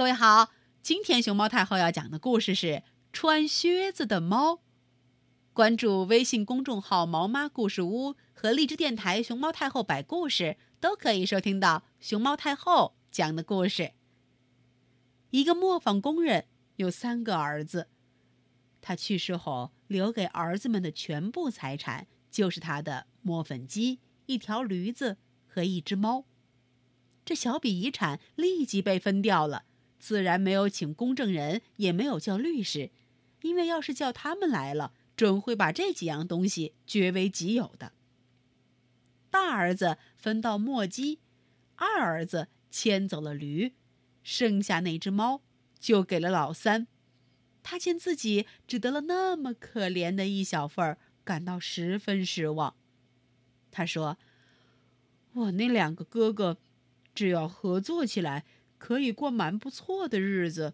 各位好，今天熊猫太后要讲的故事是《穿靴子的猫》。关注微信公众号“毛妈故事屋”和荔枝电台“熊猫太后摆故事”，都可以收听到熊猫太后讲的故事。一个磨坊工人有三个儿子，他去世后留给儿子们的全部财产就是他的磨粉机、一条驴子和一只猫。这小笔遗产立即被分掉了。自然没有请公证人，也没有叫律师，因为要是叫他们来了，准会把这几样东西据为己有的。大儿子分到墨鸡，二儿子牵走了驴，剩下那只猫就给了老三。他见自己只得了那么可怜的一小份儿，感到十分失望。他说：“我那两个哥哥，只要合作起来。”可以过蛮不错的日子，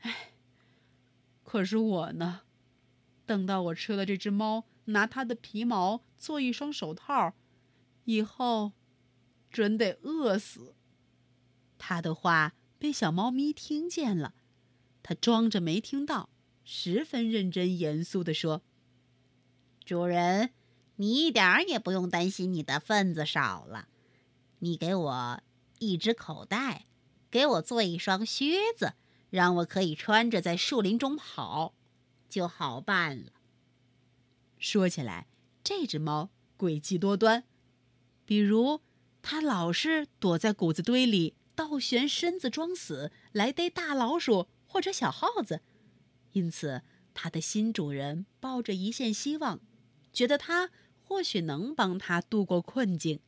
唉。可是我呢，等到我吃了这只猫，拿它的皮毛做一双手套，以后，准得饿死。他的话被小猫咪听见了，他装着没听到，十分认真严肃地说：“主人，你一点儿也不用担心你的份子少了，你给我一只口袋。”给我做一双靴子，让我可以穿着在树林中跑，就好办了。说起来，这只猫诡计多端，比如它老是躲在谷子堆里倒悬身子装死，来逮大老鼠或者小耗子，因此它的新主人抱着一线希望，觉得它或许能帮它度过困境。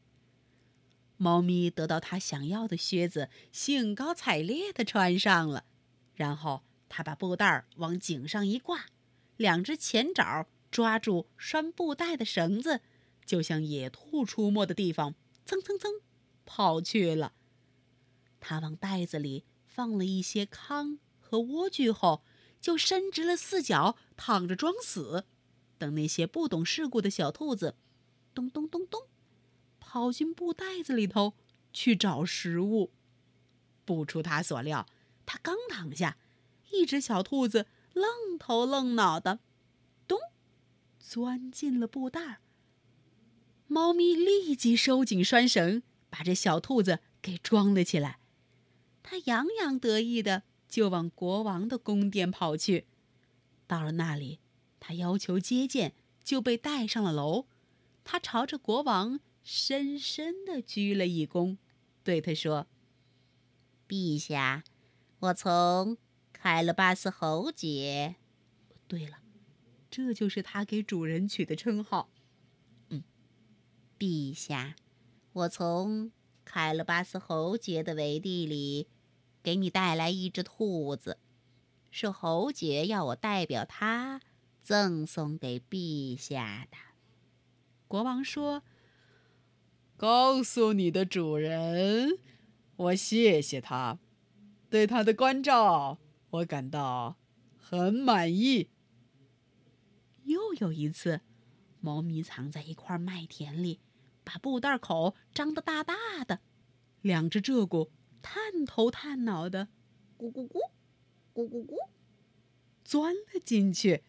猫咪得到它想要的靴子，兴高采烈地穿上了。然后它把布袋往颈上一挂，两只前爪抓住拴布袋的绳子，就向野兔出没的地方蹭蹭蹭跑去了。它往袋子里放了一些糠和莴苣后，就伸直了四脚躺着装死，等那些不懂世故的小兔子咚咚咚咚。跑进布袋子里头去找食物，不出他所料，他刚躺下，一只小兔子愣头愣脑的，咚，钻进了布袋儿。猫咪立即收紧拴绳，把这小兔子给装了起来。他洋洋得意的就往国王的宫殿跑去。到了那里，他要求接见，就被带上了楼。他朝着国王。深深的鞠了一躬，对他说：“陛下，我从凯勒巴斯侯爵。对了，这就是他给主人取的称号。嗯，陛下，我从凯勒巴斯侯爵的围地里给你带来一只兔子，是侯爵要我代表他赠送给陛下的。”国王说。告诉你的主人，我谢谢他，对他的关照我感到很满意。又有一次，猫咪藏在一块麦田里，把布袋口张得大大的，两只鹧鸪探头探脑的，咕咕咕，咕咕咕，钻了进去。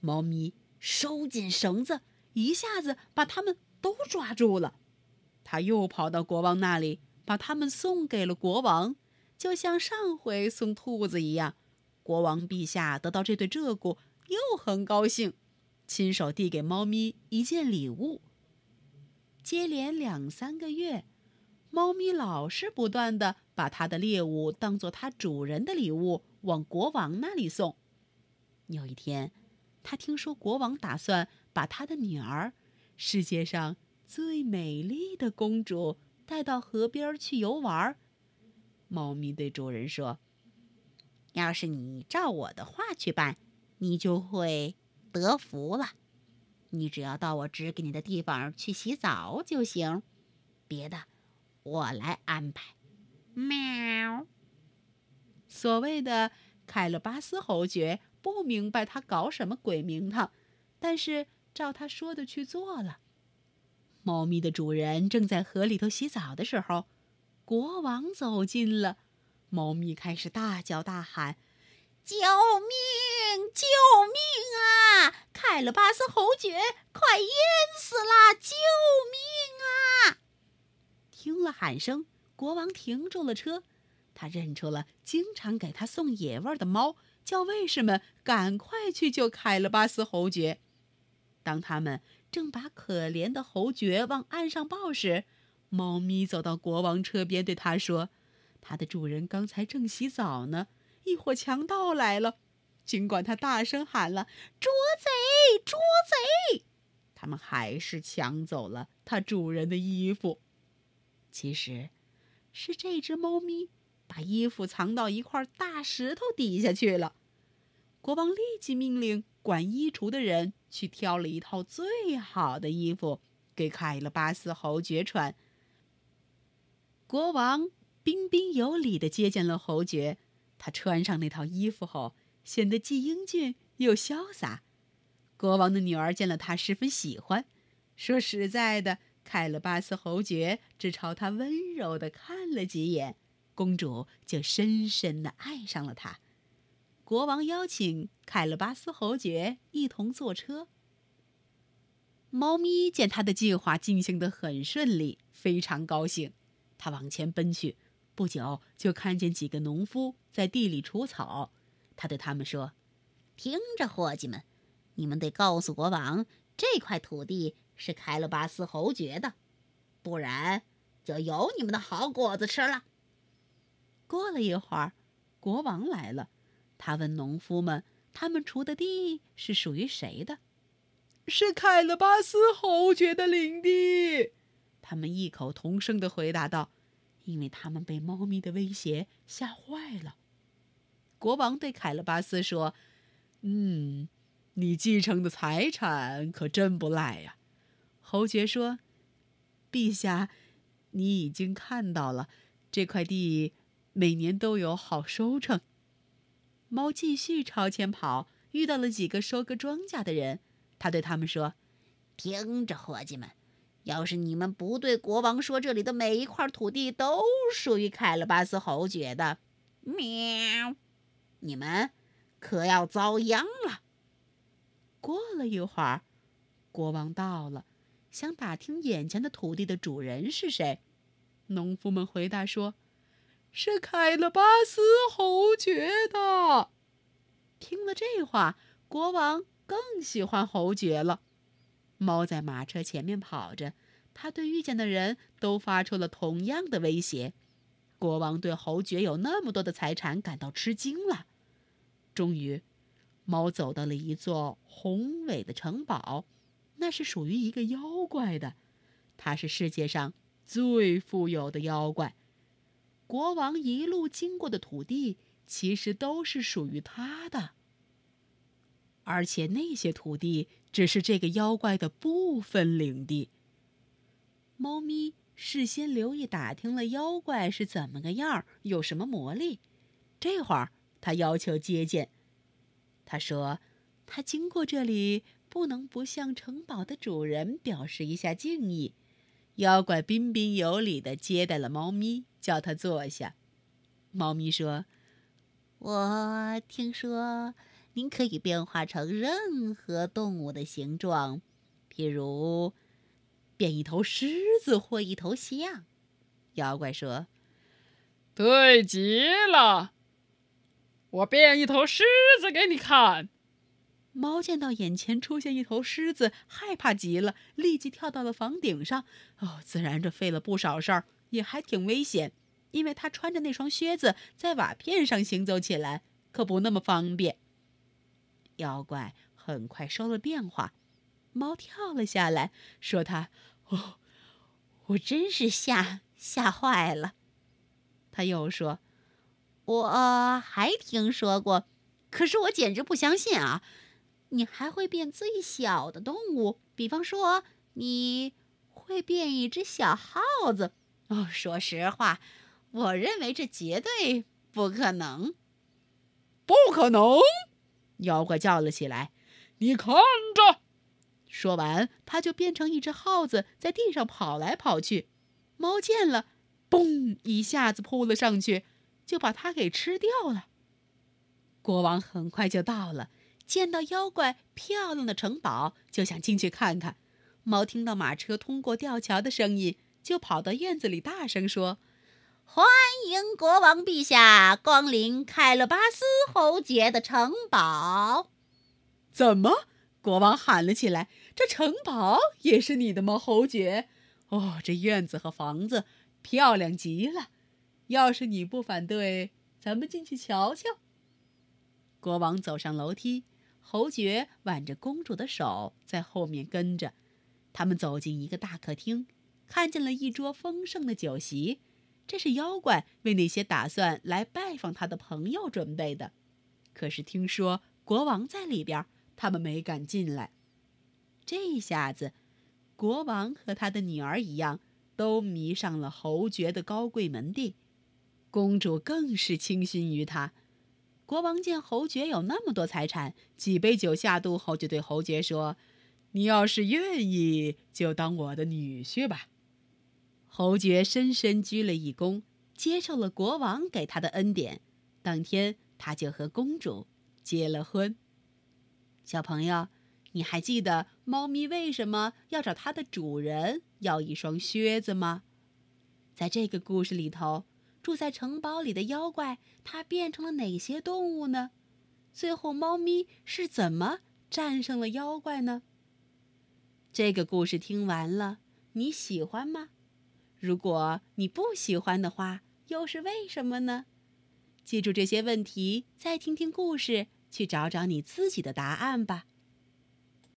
猫咪收紧绳子，一下子把它们都抓住了。他又跑到国王那里，把他们送给了国王，就像上回送兔子一样。国王陛下得到这对鹧鸪，又很高兴，亲手递给猫咪一件礼物。接连两三个月，猫咪老是不断的把它的猎物当做它主人的礼物往国王那里送。有一天，他听说国王打算把他的女儿，世界上。最美丽的公主带到河边去游玩。猫咪对主人说：“要是你照我的话去办，你就会得福了。你只要到我指给你的地方去洗澡就行，别的我来安排。”喵。所谓的凯勒巴斯侯爵不明白他搞什么鬼名堂，但是照他说的去做了。猫咪的主人正在河里头洗澡的时候，国王走近了。猫咪开始大叫大喊：“救命！救命啊！凯勒巴斯侯爵快淹死了！救命啊！”听了喊声，国王停住了车。他认出了经常给他送野味的猫，叫卫士们赶快去救凯勒巴斯侯爵。当他们正把可怜的侯爵往岸上抱时，猫咪走到国王车边，对他说：“他的主人刚才正洗澡呢，一伙强盗来了。尽管他大声喊了‘捉贼，捉贼’，他们还是抢走了他主人的衣服。其实，是这只猫咪。”把衣服藏到一块大石头底下去了。国王立即命令管衣橱的人去挑了一套最好的衣服给凯勒巴斯侯爵穿。国王彬彬有礼地接见了侯爵，他穿上那套衣服后，显得既英俊又潇洒。国王的女儿见了他，十分喜欢，说：“实在的，凯勒巴斯侯爵只朝他温柔地看了几眼。”公主就深深地爱上了他。国王邀请凯勒巴斯侯爵一同坐车。猫咪见他的计划进行得很顺利，非常高兴。他往前奔去，不久就看见几个农夫在地里除草。他对他们说：“听着，伙计们，你们得告诉国王，这块土地是凯勒巴斯侯爵的，不然就有你们的好果子吃了。”过了一会儿，国王来了。他问农夫们：“他们锄的地是属于谁的？”“是凯勒巴斯侯爵的领地。”他们异口同声地回答道，因为他们被猫咪的威胁吓坏了。国王对凯勒巴斯说：“嗯，你继承的财产可真不赖呀。”侯爵说：“陛下，你已经看到了这块地。”每年都有好收成。猫继续朝前跑，遇到了几个收割庄稼的人。他对他们说：“听着，伙计们，要是你们不对国王说这里的每一块土地都属于凯勒巴斯侯爵的，喵，你们可要遭殃了。”过了一会儿，国王到了，想打听眼前的土地的主人是谁。农夫们回答说。是凯勒巴斯侯爵的。听了这话，国王更喜欢侯爵了。猫在马车前面跑着，他对遇见的人都发出了同样的威胁。国王对侯爵有那么多的财产感到吃惊了。终于，猫走到了一座宏伟的城堡，那是属于一个妖怪的，他是世界上最富有的妖怪。国王一路经过的土地，其实都是属于他的，而且那些土地只是这个妖怪的部分领地。猫咪事先留意打听了妖怪是怎么个样，有什么魔力。这会儿他要求接见，他说：“他经过这里，不能不向城堡的主人表示一下敬意。”妖怪彬彬有礼地接待了猫咪。叫他坐下。猫咪说：“我听说您可以变化成任何动物的形状，譬如变一头狮子或一头象。”妖怪说：“对极了，我变一头狮子给你看。”猫见到眼前出现一头狮子，害怕极了，立即跳到了房顶上。哦，自然这费了不少事儿。也还挺危险，因为他穿着那双靴子在瓦片上行走起来可不那么方便。妖怪很快收了变化，猫跳了下来，说：“他，哦，我真是吓吓坏了。”他又说：“我还听说过，可是我简直不相信啊！你还会变最小的动物，比方说你会变一只小耗子。”哦，说实话，我认为这绝对不可能。不可能！妖怪叫了起来：“你看着！”说完，他就变成一只耗子，在地上跑来跑去。猫见了，嘣，一下子扑了上去，就把它给吃掉了。国王很快就到了，见到妖怪漂亮的城堡，就想进去看看。猫听到马车通过吊桥的声音，就跑到院子里大声说：“欢迎国王陛下光临凯勒巴斯侯爵的城堡！”怎么？国王喊了起来：“这城堡也是你的吗，侯爵？哦，这院子和房子漂亮极了。要是你不反对，咱们进去瞧瞧。”国王走上楼梯，侯爵挽着公主的手在后面跟着。他们走进一个大客厅，看见了一桌丰盛的酒席，这是妖怪为那些打算来拜访他的朋友准备的。可是听说国王在里边。他们没敢进来。这下子，国王和他的女儿一样，都迷上了侯爵的高贵门第。公主更是倾心于他。国王见侯爵有那么多财产，几杯酒下肚后，就对侯爵说：“你要是愿意，就当我的女婿吧。”侯爵深深鞠了一躬，接受了国王给他的恩典。当天，他就和公主结了婚。小朋友，你还记得猫咪为什么要找它的主人要一双靴子吗？在这个故事里头，住在城堡里的妖怪，它变成了哪些动物呢？最后，猫咪是怎么战胜了妖怪呢？这个故事听完了，你喜欢吗？如果你不喜欢的话，又是为什么呢？记住这些问题，再听听故事。去找找你自己的答案吧。